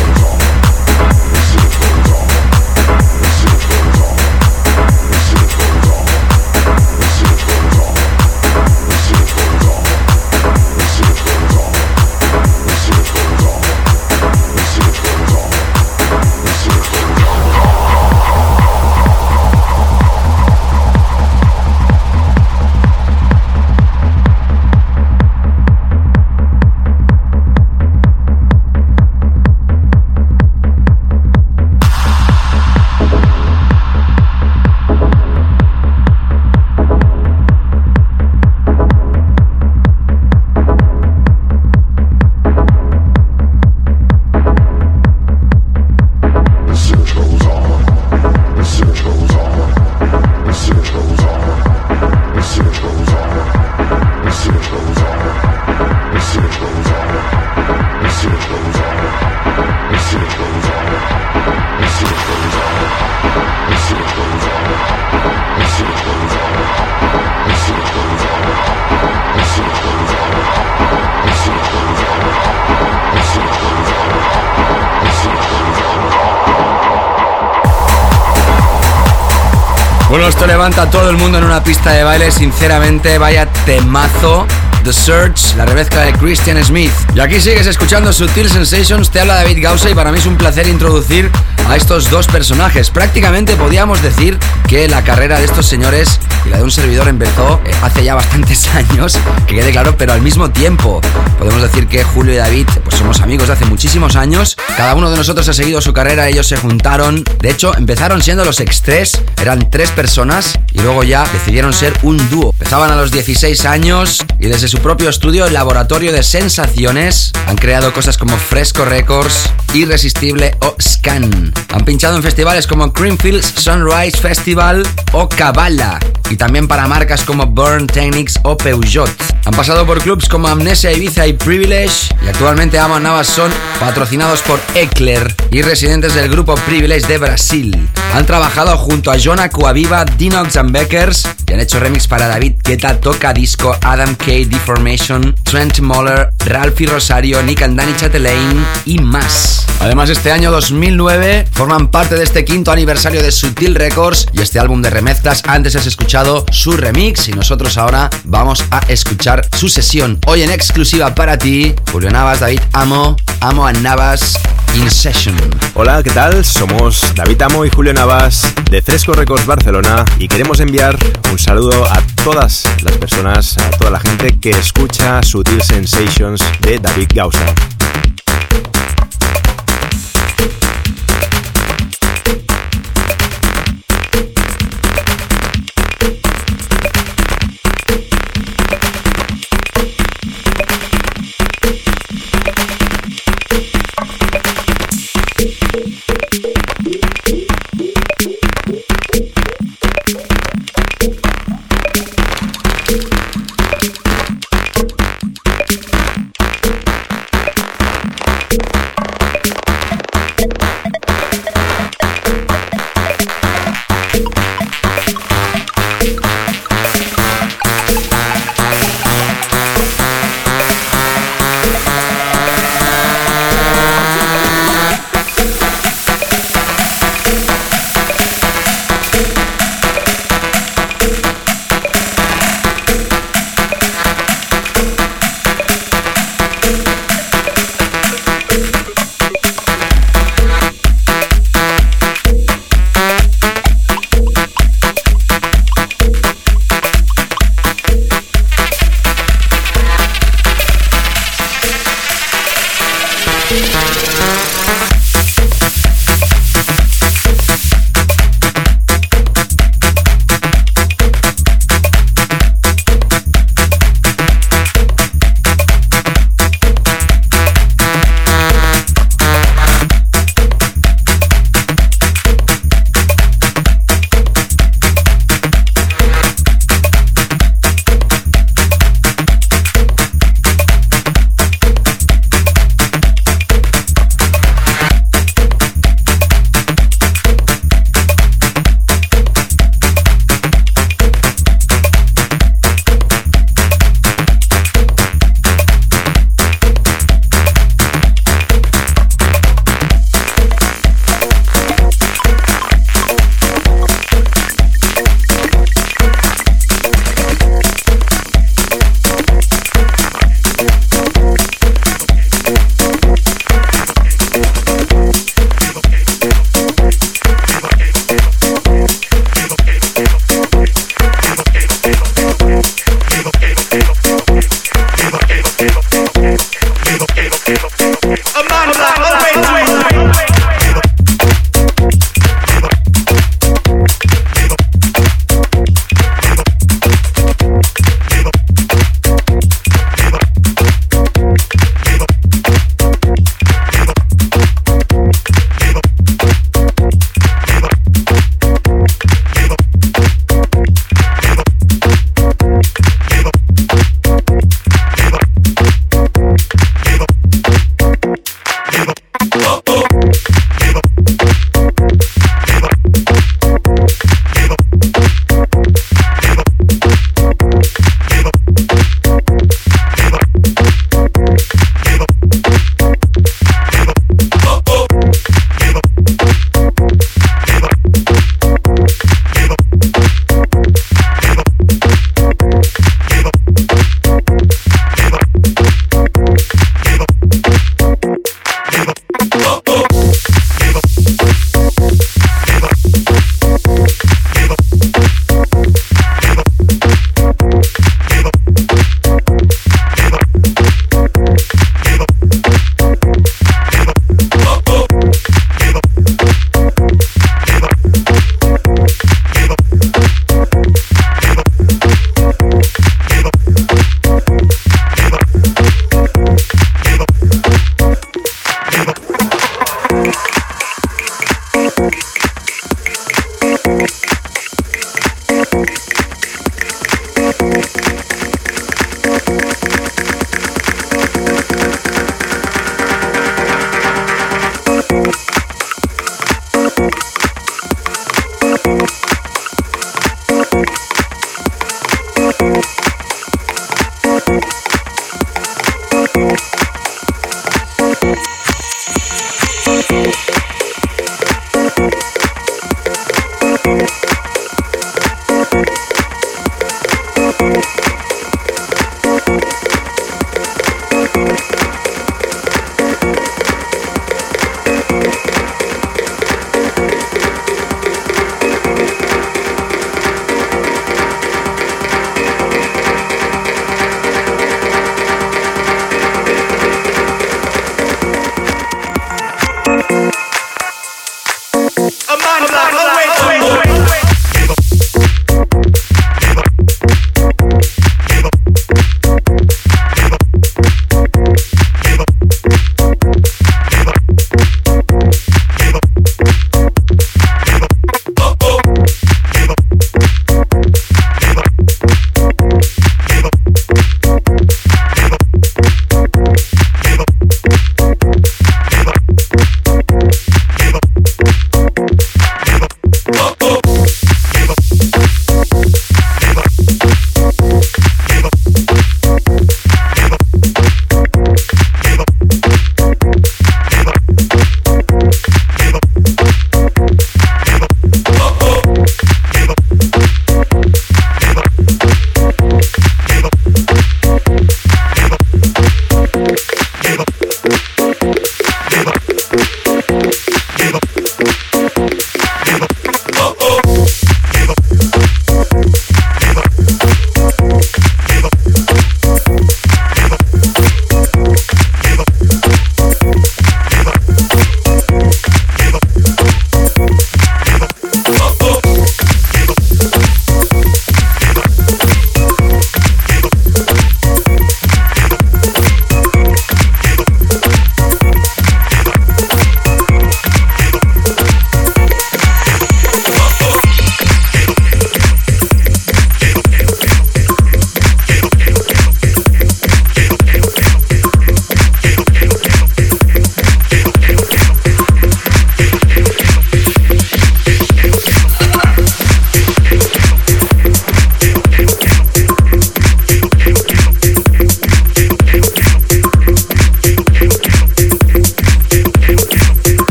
Una pista de baile. Sinceramente, vaya temazo. The Search, la remezcla de Christian Smith. Y aquí sigues escuchando Sutil Sensations, te habla David Gausa y para mí es un placer introducir a estos dos personajes. Prácticamente podíamos decir que la carrera de estos señores y la de un servidor empezó eh, hace ya bastantes años, que quede claro, pero al mismo tiempo podemos decir que Julio y David pues somos amigos de hace muchísimos años. Cada uno de nosotros ha seguido su carrera, ellos se juntaron. De hecho, empezaron siendo los Extrés, eran tres personas y luego ya decidieron ser un dúo. Empezaban a los 16 años y desde su propio estudio, el laboratorio de sensaciones, han creado cosas como Fresco Records, Irresistible o Scan. Han pinchado en festivales como Creamfields Sunrise Festival o Cabala y también para marcas como Burn Technics o Peugeot. Han pasado por clubs como Amnesia Ibiza y Privilege y actualmente Ama Navas son patrocinados por Ecler y residentes del grupo Privilege de Brasil. Han trabajado junto a Jonah Coaviva, Dinox and Beckers y han hecho remix para David Guetta, Toca Disco, Adam K, Deformation, Trent Moller, Ralphie Rosario, Nick and Danny Chatelain y más. Además, este año 2009 forman parte de este quinto aniversario de Sutil Records y este álbum de remezclas. Antes has escuchado su remix y nosotros ahora vamos a escuchar su sesión. Hoy en exclusiva para ti, Julio Navas, David Amo, Amo a Navas In Session. Hola, ¿qué tal? Somos David Amo y Julio Navas de Fresco Records Barcelona y queremos enviar un saludo a todas las personas, a toda la gente que escucha Sutil Sensations de David Gausa.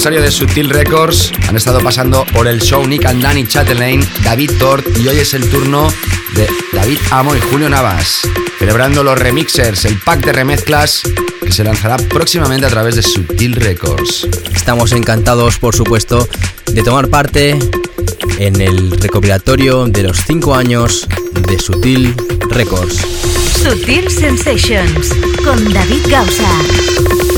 Aniversario de Sutil Records, han estado pasando por el show Nick and Danny Chatelaine, David Tort y hoy es el turno de David Amo y Julio Navas. Celebrando los remixers, el pack de remezclas que se lanzará próximamente a través de Sutil Records. Estamos encantados, por supuesto, de tomar parte en el recopilatorio de los 5 años de Sutil Records. Sutil Sensations con David Gausa.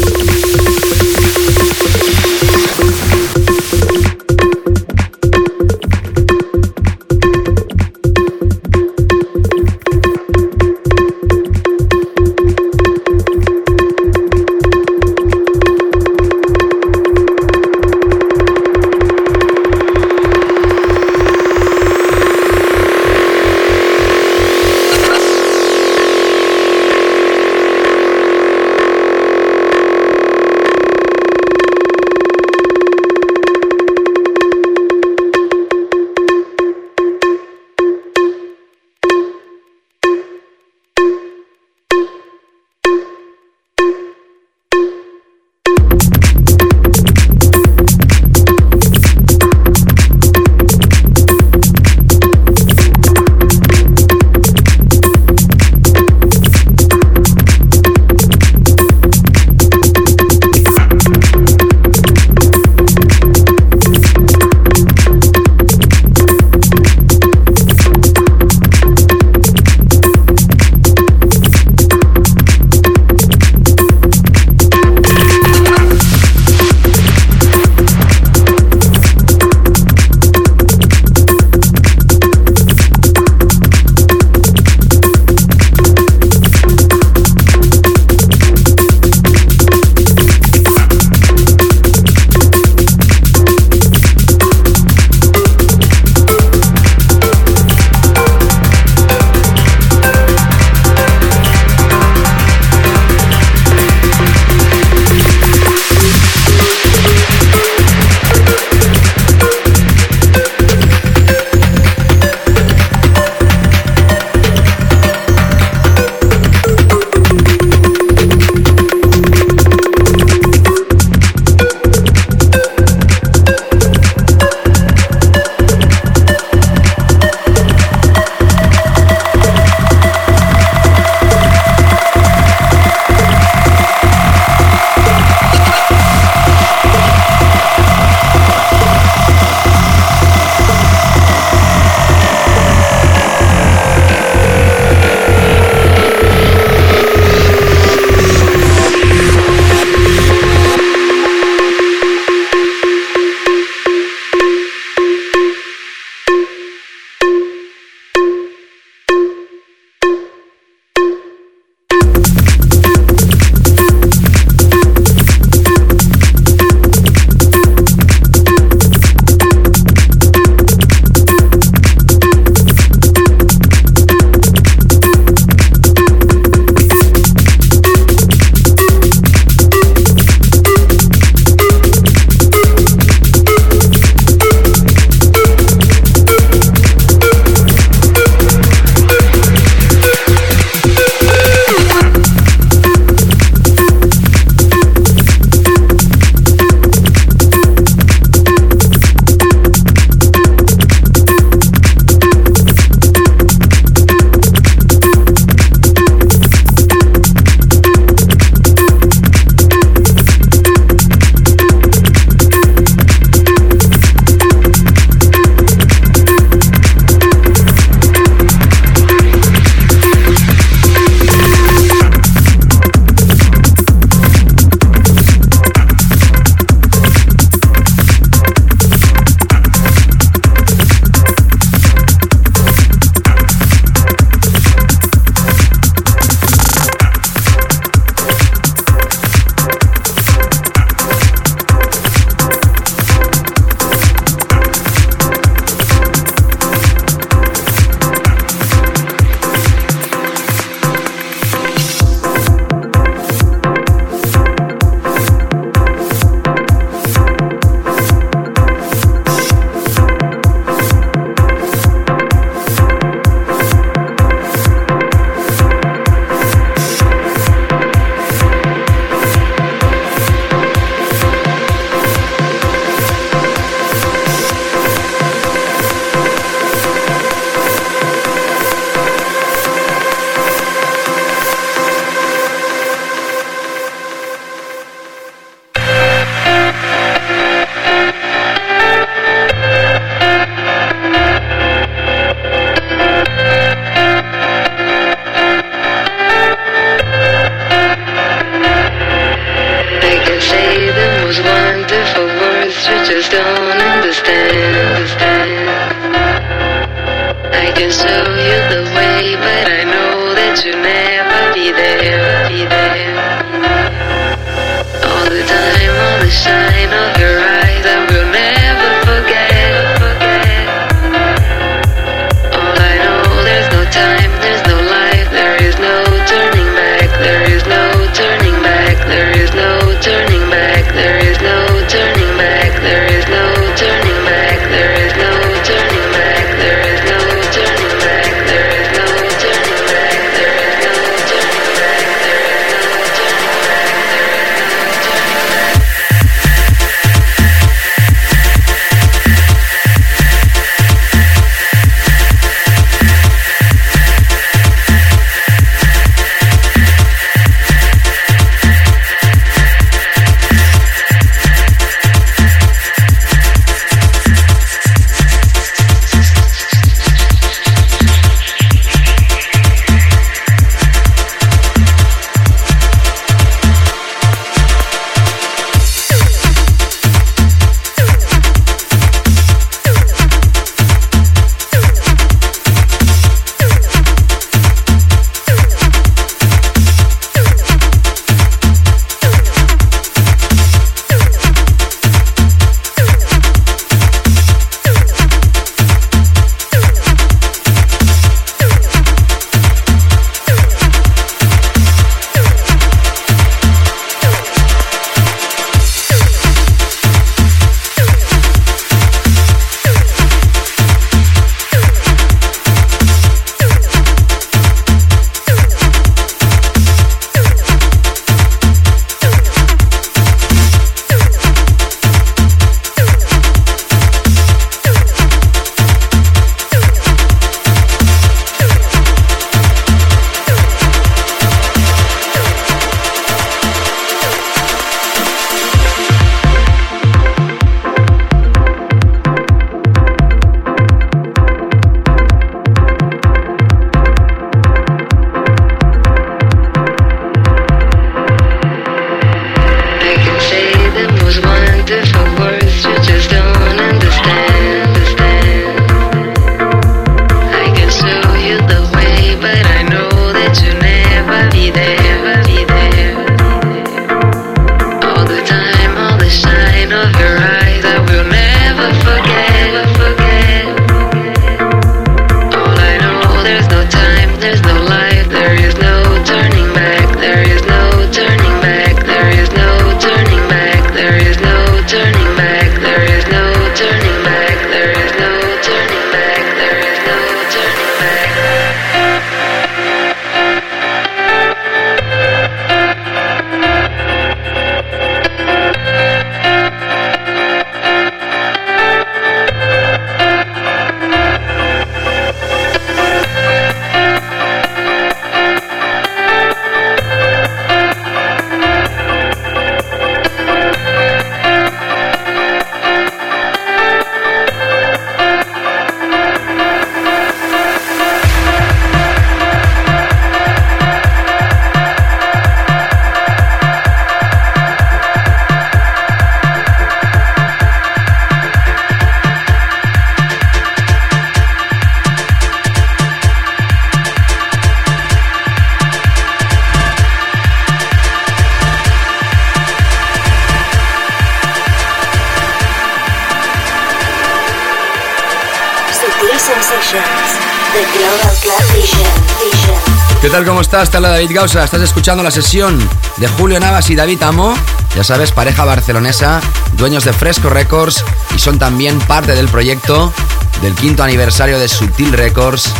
Te habla David Gausa. Estás escuchando la sesión de Julio Navas y David Amo. Ya sabes, pareja barcelonesa, dueños de Fresco Records y son también parte del proyecto del quinto aniversario de Sutil Records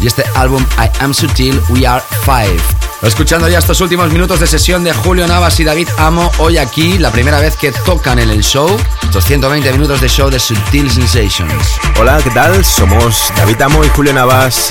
y este álbum I Am Sutil, We Are Five. Escuchando ya estos últimos minutos de sesión de Julio Navas y David Amo, hoy aquí, la primera vez que tocan en el show, estos 120 minutos de show de Sutil Sensations. Hola, ¿qué tal? Somos David Amo y Julio Navas.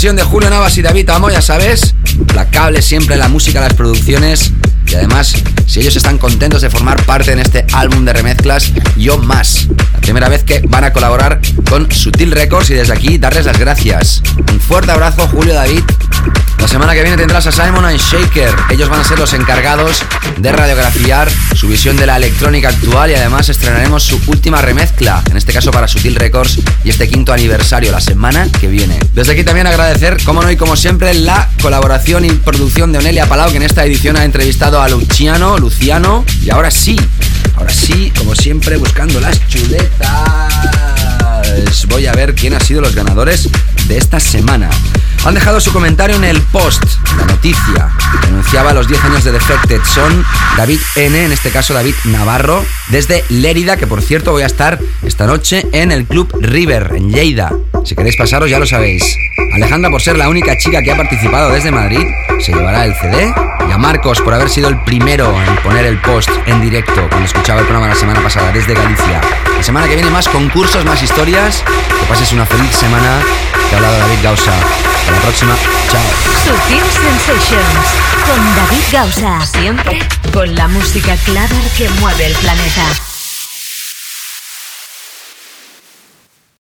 de Julio Navas y David Amo, ya sabes. Implacable siempre la música, las producciones. Y además, si ellos están contentos de formar parte en este álbum de remezclas, yo más. La primera vez que van a colaborar con Sutil Records y desde aquí darles las gracias. Un fuerte abrazo, Julio David. La semana que viene tendrás a Simon and Shaker. Ellos van a ser los encargados de radiografiar su visión de la electrónica actual y además estrenaremos su última remezcla, en este caso para Sutil Records y este quinto aniversario la semana que viene. Desde aquí también agradecer, como no y como siempre, la colaboración y producción de Onelia Palau, que en esta edición ha entrevistado a Luciano, Luciano, y ahora sí, ahora sí, como siempre, buscando las chuletas. Voy a ver quién ha sido los ganadores de esta semana. Han dejado su comentario en el post, la noticia. Denunciaba los 10 años de Defected. Son David N, en este caso David Navarro, desde Lérida, que por cierto voy a estar esta noche en el Club River, en Lleida. Si queréis pasaros, ya lo sabéis. Alejandra, por ser la única chica que ha participado desde Madrid, se llevará el CD. Y a Marcos, por haber sido el primero en poner el post en directo cuando escuchaba el programa la semana pasada desde Galicia. La semana que viene más concursos, más historias. Que pases una feliz semana. Te ha hablado David Gausa. Hasta la próxima. Chao. Sutil Sensations con David Gausa. Siempre con la música clara que mueve el planeta.